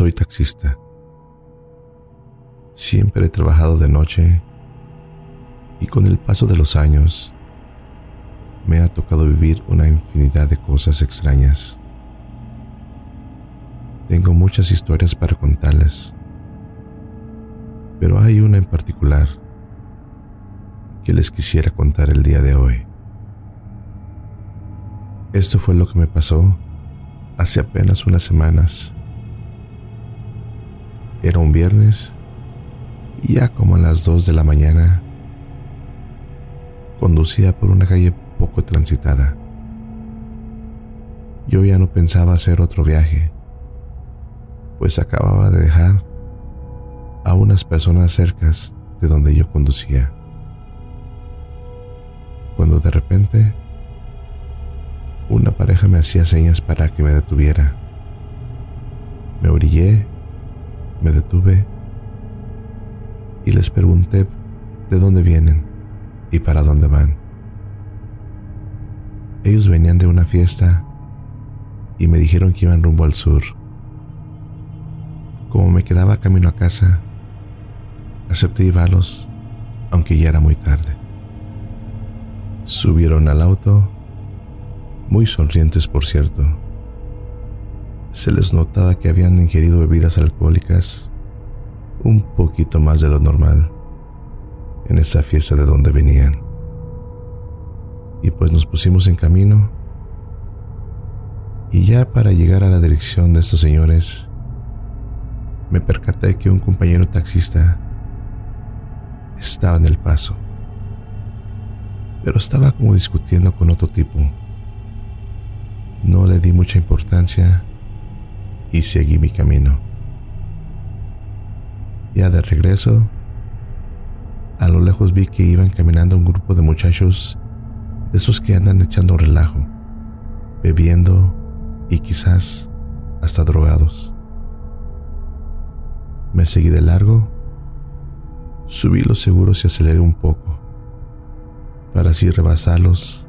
soy taxista. Siempre he trabajado de noche y con el paso de los años me ha tocado vivir una infinidad de cosas extrañas. Tengo muchas historias para contarles, pero hay una en particular que les quisiera contar el día de hoy. Esto fue lo que me pasó hace apenas unas semanas. Era un viernes y ya como a las 2 de la mañana conducía por una calle poco transitada. Yo ya no pensaba hacer otro viaje, pues acababa de dejar a unas personas cercas de donde yo conducía. Cuando de repente una pareja me hacía señas para que me detuviera. Me orillé, me detuve y les pregunté de dónde vienen y para dónde van. Ellos venían de una fiesta y me dijeron que iban rumbo al sur. Como me quedaba camino a casa, acepté llevarlos, aunque ya era muy tarde. Subieron al auto, muy sonrientes por cierto. Se les notaba que habían ingerido bebidas alcohólicas un poquito más de lo normal en esa fiesta de donde venían. Y pues nos pusimos en camino y ya para llegar a la dirección de estos señores, me percaté que un compañero taxista estaba en el paso, pero estaba como discutiendo con otro tipo. No le di mucha importancia y seguí mi camino. Ya de regreso, a lo lejos vi que iban caminando un grupo de muchachos de esos que andan echando relajo, bebiendo y quizás hasta drogados. Me seguí de largo, subí los seguros y aceleré un poco, para así rebasarlos.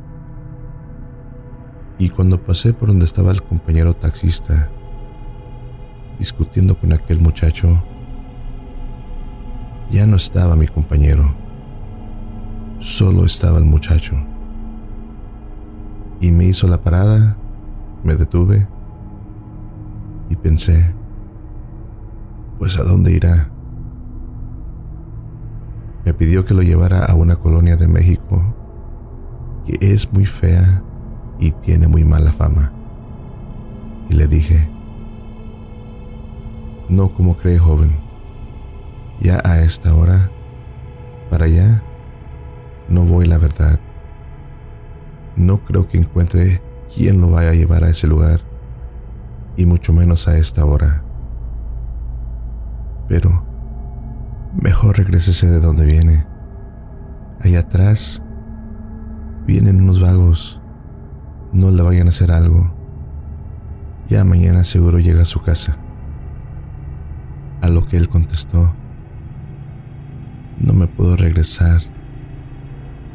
Y cuando pasé por donde estaba el compañero taxista, discutiendo con aquel muchacho, ya no estaba mi compañero, solo estaba el muchacho. Y me hizo la parada, me detuve y pensé, pues a dónde irá. Me pidió que lo llevara a una colonia de México que es muy fea y tiene muy mala fama. Y le dije, no como cree joven ya a esta hora, para allá, no voy la verdad. No creo que encuentre quien lo vaya a llevar a ese lugar, y mucho menos a esta hora. Pero mejor regrésese de donde viene. Allá atrás vienen unos vagos. No le vayan a hacer algo. Ya mañana seguro llega a su casa. A lo que él contestó, no me puedo regresar.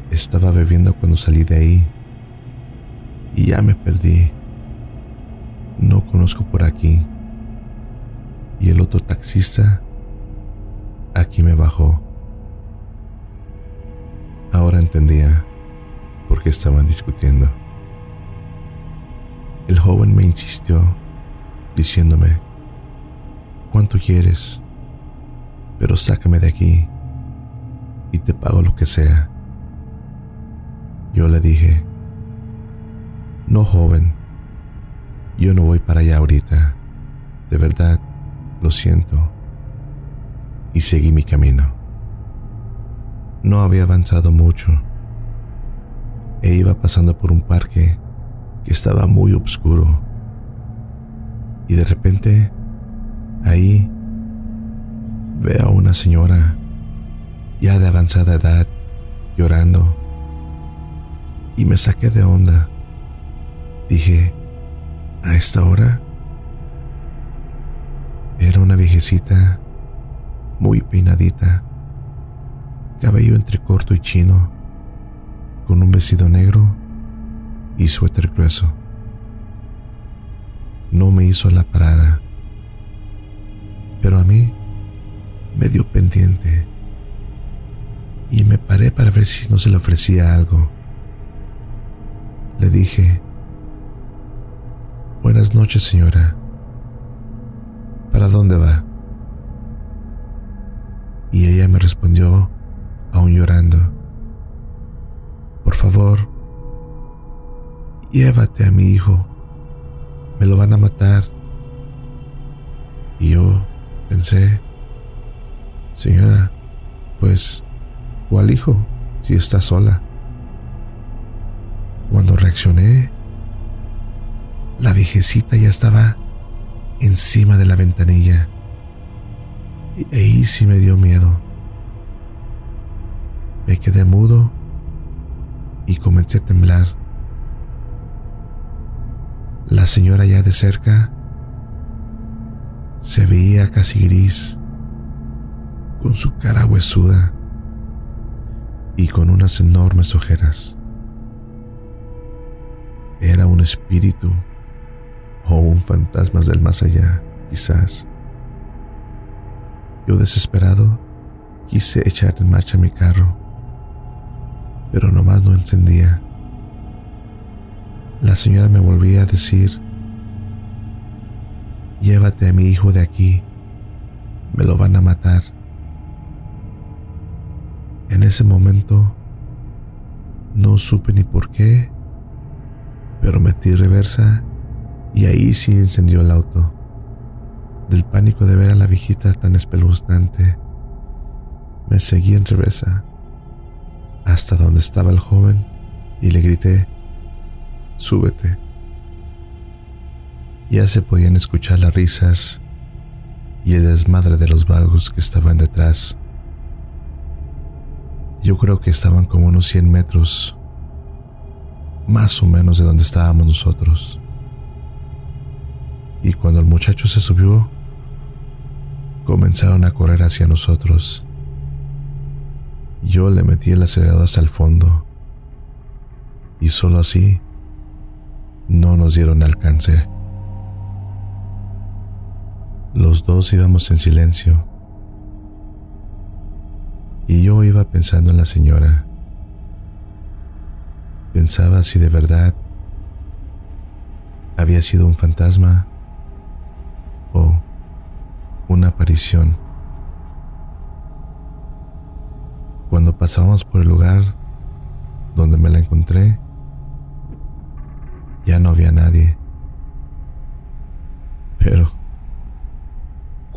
Estaba bebiendo cuando salí de ahí y ya me perdí. No conozco por aquí. Y el otro taxista aquí me bajó. Ahora entendía por qué estaban discutiendo. El joven me insistió, diciéndome, ¿cuánto quieres? Pero sácame de aquí y te pago lo que sea. Yo le dije, no joven, yo no voy para allá ahorita, de verdad, lo siento. Y seguí mi camino. No había avanzado mucho e iba pasando por un parque que estaba muy oscuro. Y de repente, ahí, veo a una señora ya de avanzada edad, llorando. Y me saqué de onda. Dije, ¿a esta hora? Era una viejecita, muy peinadita, cabello entre corto y chino, con un vestido negro y suéter grueso. No me hizo la parada. Pero a mí me dio pendiente y me paré para ver si no se le ofrecía algo. Le dije, Buenas noches señora, ¿para dónde va? Y ella me respondió, aún llorando, Por favor, llévate a mi hijo, me lo van a matar. Y yo pensé, señora, pues ¿Cuál hijo? Si está sola. Cuando reaccioné, la viejecita ya estaba encima de la ventanilla. Y ahí me dio miedo. Me quedé mudo y comencé a temblar. La señora ya de cerca se veía casi gris, con su cara huesuda y con unas enormes ojeras. Era un espíritu o un fantasma del más allá, quizás. Yo desesperado quise echar en marcha mi carro, pero nomás no encendía. La señora me volvía a decir, llévate a mi hijo de aquí, me lo van a matar. En ese momento no supe ni por qué, pero metí reversa y ahí sí encendió el auto. Del pánico de ver a la viejita tan espeluznante, me seguí en reversa hasta donde estaba el joven y le grité, súbete. Ya se podían escuchar las risas y el desmadre de los vagos que estaban detrás. Yo creo que estaban como unos 100 metros, más o menos de donde estábamos nosotros. Y cuando el muchacho se subió, comenzaron a correr hacia nosotros. Yo le metí el acelerador hasta el fondo y solo así no nos dieron alcance. Los dos íbamos en silencio y yo iba pensando en la señora. Pensaba si de verdad había sido un fantasma o una aparición. Cuando pasábamos por el lugar donde me la encontré, ya no había nadie. Pero,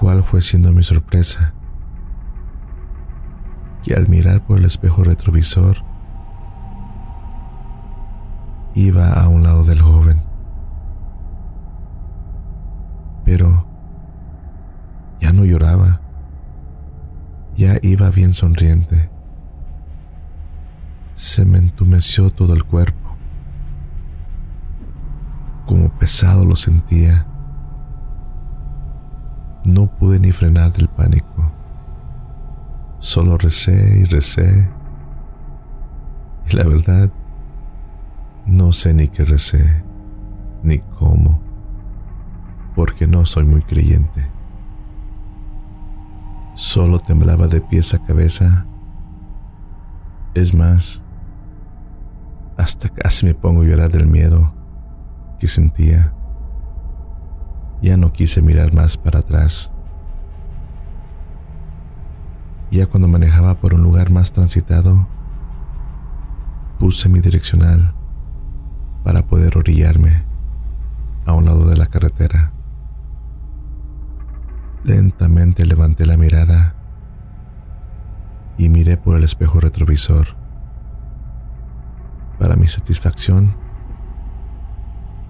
¿cuál fue siendo mi sorpresa? y al mirar por el espejo retrovisor iba a un lado del joven. Pero ya no lloraba, ya iba bien sonriente. Se me entumeció todo el cuerpo, como pesado lo sentía. No pude ni frenar del pánico. Solo recé y recé. Y la verdad, no sé ni qué recé, ni cómo, porque no soy muy creyente. Solo temblaba de pies a cabeza. Es más, hasta casi me pongo a llorar del miedo que sentía. Ya no quise mirar más para atrás. Ya cuando manejaba por un lugar más transitado, puse mi direccional para poder orillarme a un lado de la carretera. Lentamente levanté la mirada y miré por el espejo retrovisor. Para mi satisfacción,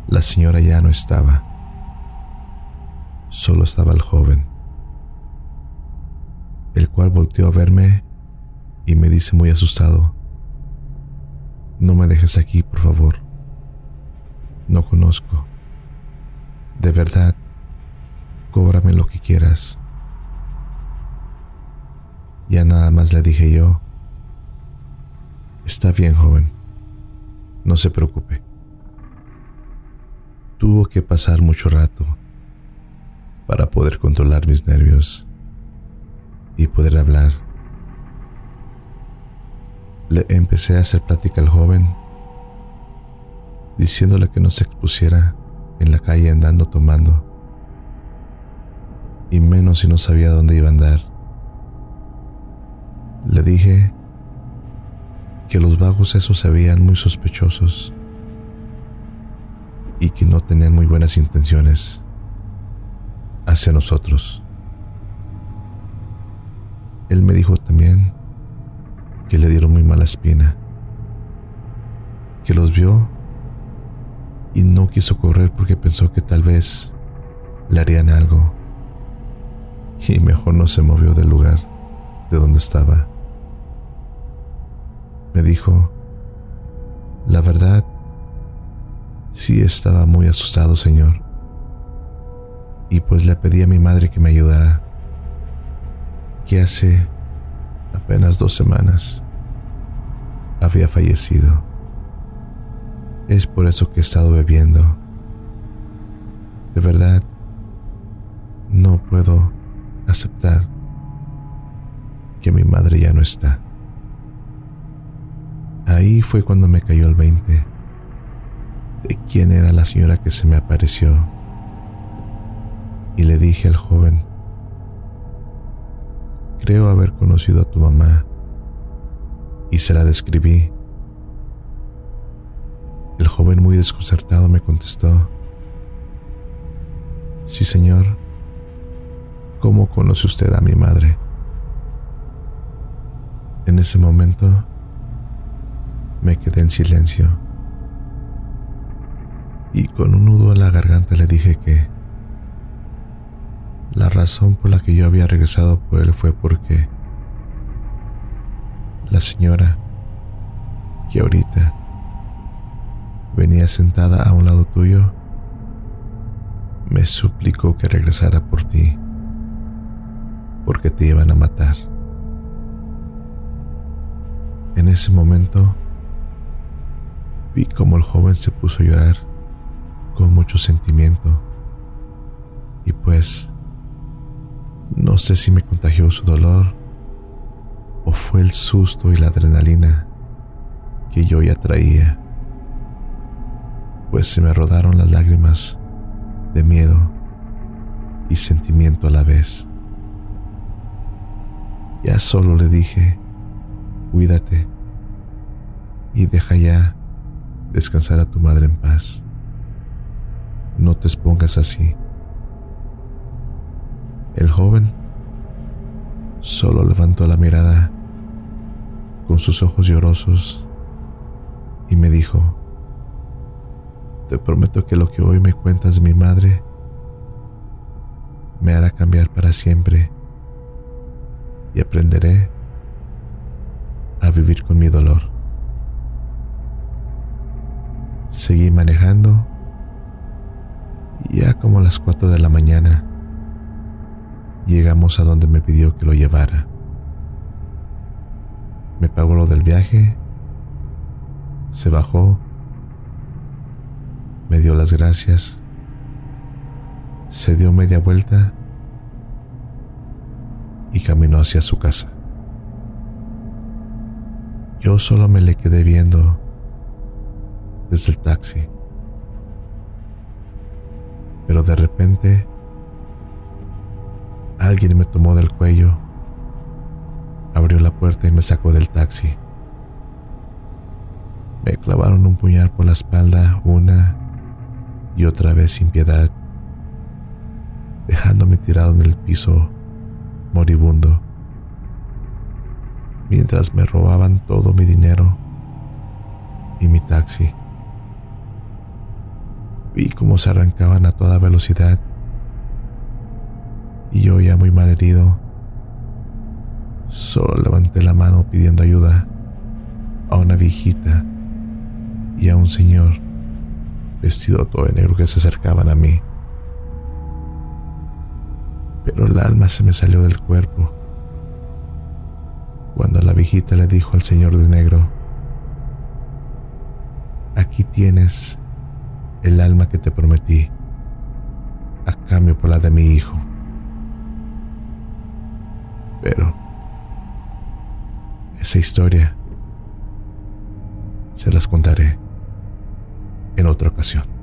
la señora ya no estaba. Solo estaba el joven el cual volteó a verme y me dice muy asustado, no me dejes aquí, por favor. No conozco. De verdad, cóbrame lo que quieras. Ya nada más le dije yo, está bien, joven, no se preocupe. Tuvo que pasar mucho rato para poder controlar mis nervios y poder hablar. Le empecé a hacer plática al joven, diciéndole que no se expusiera en la calle andando tomando, y menos si no sabía dónde iba a andar. Le dije que los vagos esos se veían muy sospechosos y que no tenían muy buenas intenciones hacia nosotros. Él me dijo también que le dieron muy mala espina, que los vio y no quiso correr porque pensó que tal vez le harían algo y mejor no se movió del lugar de donde estaba. Me dijo, la verdad, sí estaba muy asustado, Señor y pues le pedí a mi madre que me ayudara, que hace apenas dos semanas había fallecido. Es por eso que he estado bebiendo. De verdad, no puedo aceptar que mi madre ya no está. Ahí fue cuando me cayó el 20 de quién era la señora que se me apareció y le dije al joven, creo haber conocido a tu mamá y se la describí. El joven muy desconcertado me contestó, sí señor, ¿cómo conoce usted a mi madre? En ese momento me quedé en silencio y con un nudo en la garganta le dije que la razón por la que yo había regresado por él fue porque la señora que ahorita venía sentada a un lado tuyo me suplicó que regresara por ti porque te iban a matar. En ese momento vi como el joven se puso a llorar con mucho sentimiento y pues no sé si me contagió su dolor o fue el susto y la adrenalina que yo ya traía, pues se me rodaron las lágrimas de miedo y sentimiento a la vez. Ya solo le dije, cuídate y deja ya descansar a tu madre en paz. No te expongas así. El joven solo levantó la mirada con sus ojos llorosos y me dijo, te prometo que lo que hoy me cuentas mi madre me hará cambiar para siempre y aprenderé a vivir con mi dolor. Seguí manejando ya como a las 4 de la mañana Llegamos a donde me pidió que lo llevara. Me pagó lo del viaje, se bajó, me dio las gracias, se dio media vuelta y caminó hacia su casa. Yo solo me le quedé viendo desde el taxi. Pero de repente Alguien me tomó del cuello, abrió la puerta y me sacó del taxi. Me clavaron un puñal por la espalda una y otra vez sin piedad, dejándome tirado en el piso, moribundo, mientras me robaban todo mi dinero y mi taxi. Vi cómo se arrancaban a toda velocidad y yo ya muy mal herido, solo levanté la mano pidiendo ayuda a una viejita y a un señor vestido todo de negro que se acercaban a mí. Pero el alma se me salió del cuerpo cuando la viejita le dijo al señor de negro, aquí tienes el alma que te prometí, a cambio por la de mi hijo. Pero esa historia se las contaré en otra ocasión.